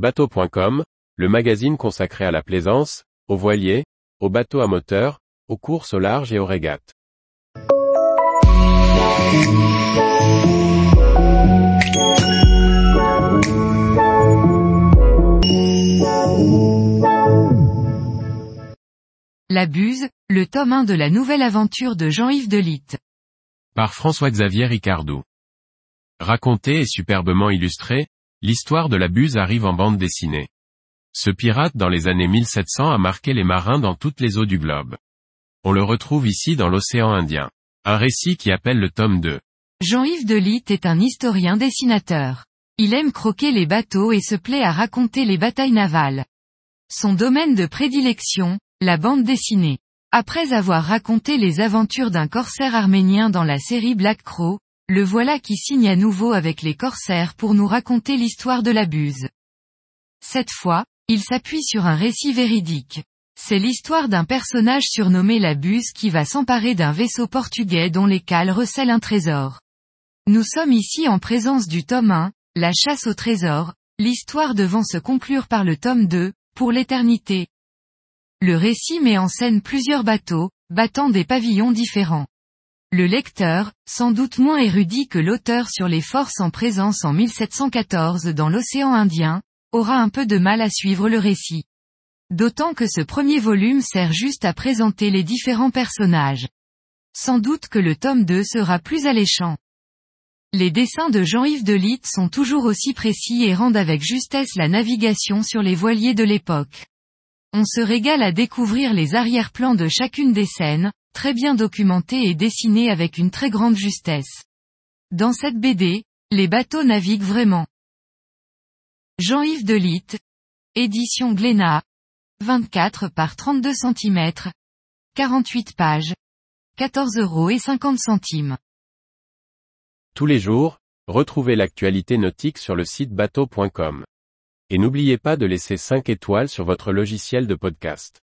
Bateau.com, le magazine consacré à la plaisance, aux voiliers, aux bateaux à moteur, aux courses au large et aux régates. La Buse, le tome 1 de la nouvelle aventure de Jean-Yves Delitte. Par François-Xavier Ricardou. Raconté et superbement illustré, l'histoire de la Buse arrive en bande dessinée. Ce pirate dans les années 1700 a marqué les marins dans toutes les eaux du globe. On le retrouve ici dans l'océan Indien. Un récit qui appelle le tome 2. Jean-Yves Delitte est un historien dessinateur. Il aime croquer les bateaux et se plaît à raconter les batailles navales. Son domaine de prédilection, la bande dessinée. Après avoir raconté les aventures d'un corsaire arménien dans la série Black Crow, le voilà qui signe à nouveau avec les corsaires pour nous raconter l'histoire de la buse. Cette fois, il s'appuie sur un récit véridique. C'est l'histoire d'un personnage surnommé la buse qui va s'emparer d'un vaisseau portugais dont les cales recèlent un trésor. Nous sommes ici en présence du tome 1, la chasse au trésor, l'histoire devant se conclure par le tome 2, pour l'éternité, le récit met en scène plusieurs bateaux, battant des pavillons différents. Le lecteur, sans doute moins érudit que l'auteur sur les forces en présence en 1714 dans l'océan Indien, aura un peu de mal à suivre le récit. D'autant que ce premier volume sert juste à présenter les différents personnages. Sans doute que le tome 2 sera plus alléchant. Les dessins de Jean-Yves Delitte sont toujours aussi précis et rendent avec justesse la navigation sur les voiliers de l'époque. On se régale à découvrir les arrière-plans de chacune des scènes, très bien documentées et dessinées avec une très grande justesse. Dans cette BD, les bateaux naviguent vraiment. Jean-Yves Delitte. Édition Glénat. 24 par 32 cm. 48 pages. 14 euros et 50 centimes. Tous les jours, retrouvez l'actualité nautique sur le site bateau.com. Et n'oubliez pas de laisser 5 étoiles sur votre logiciel de podcast.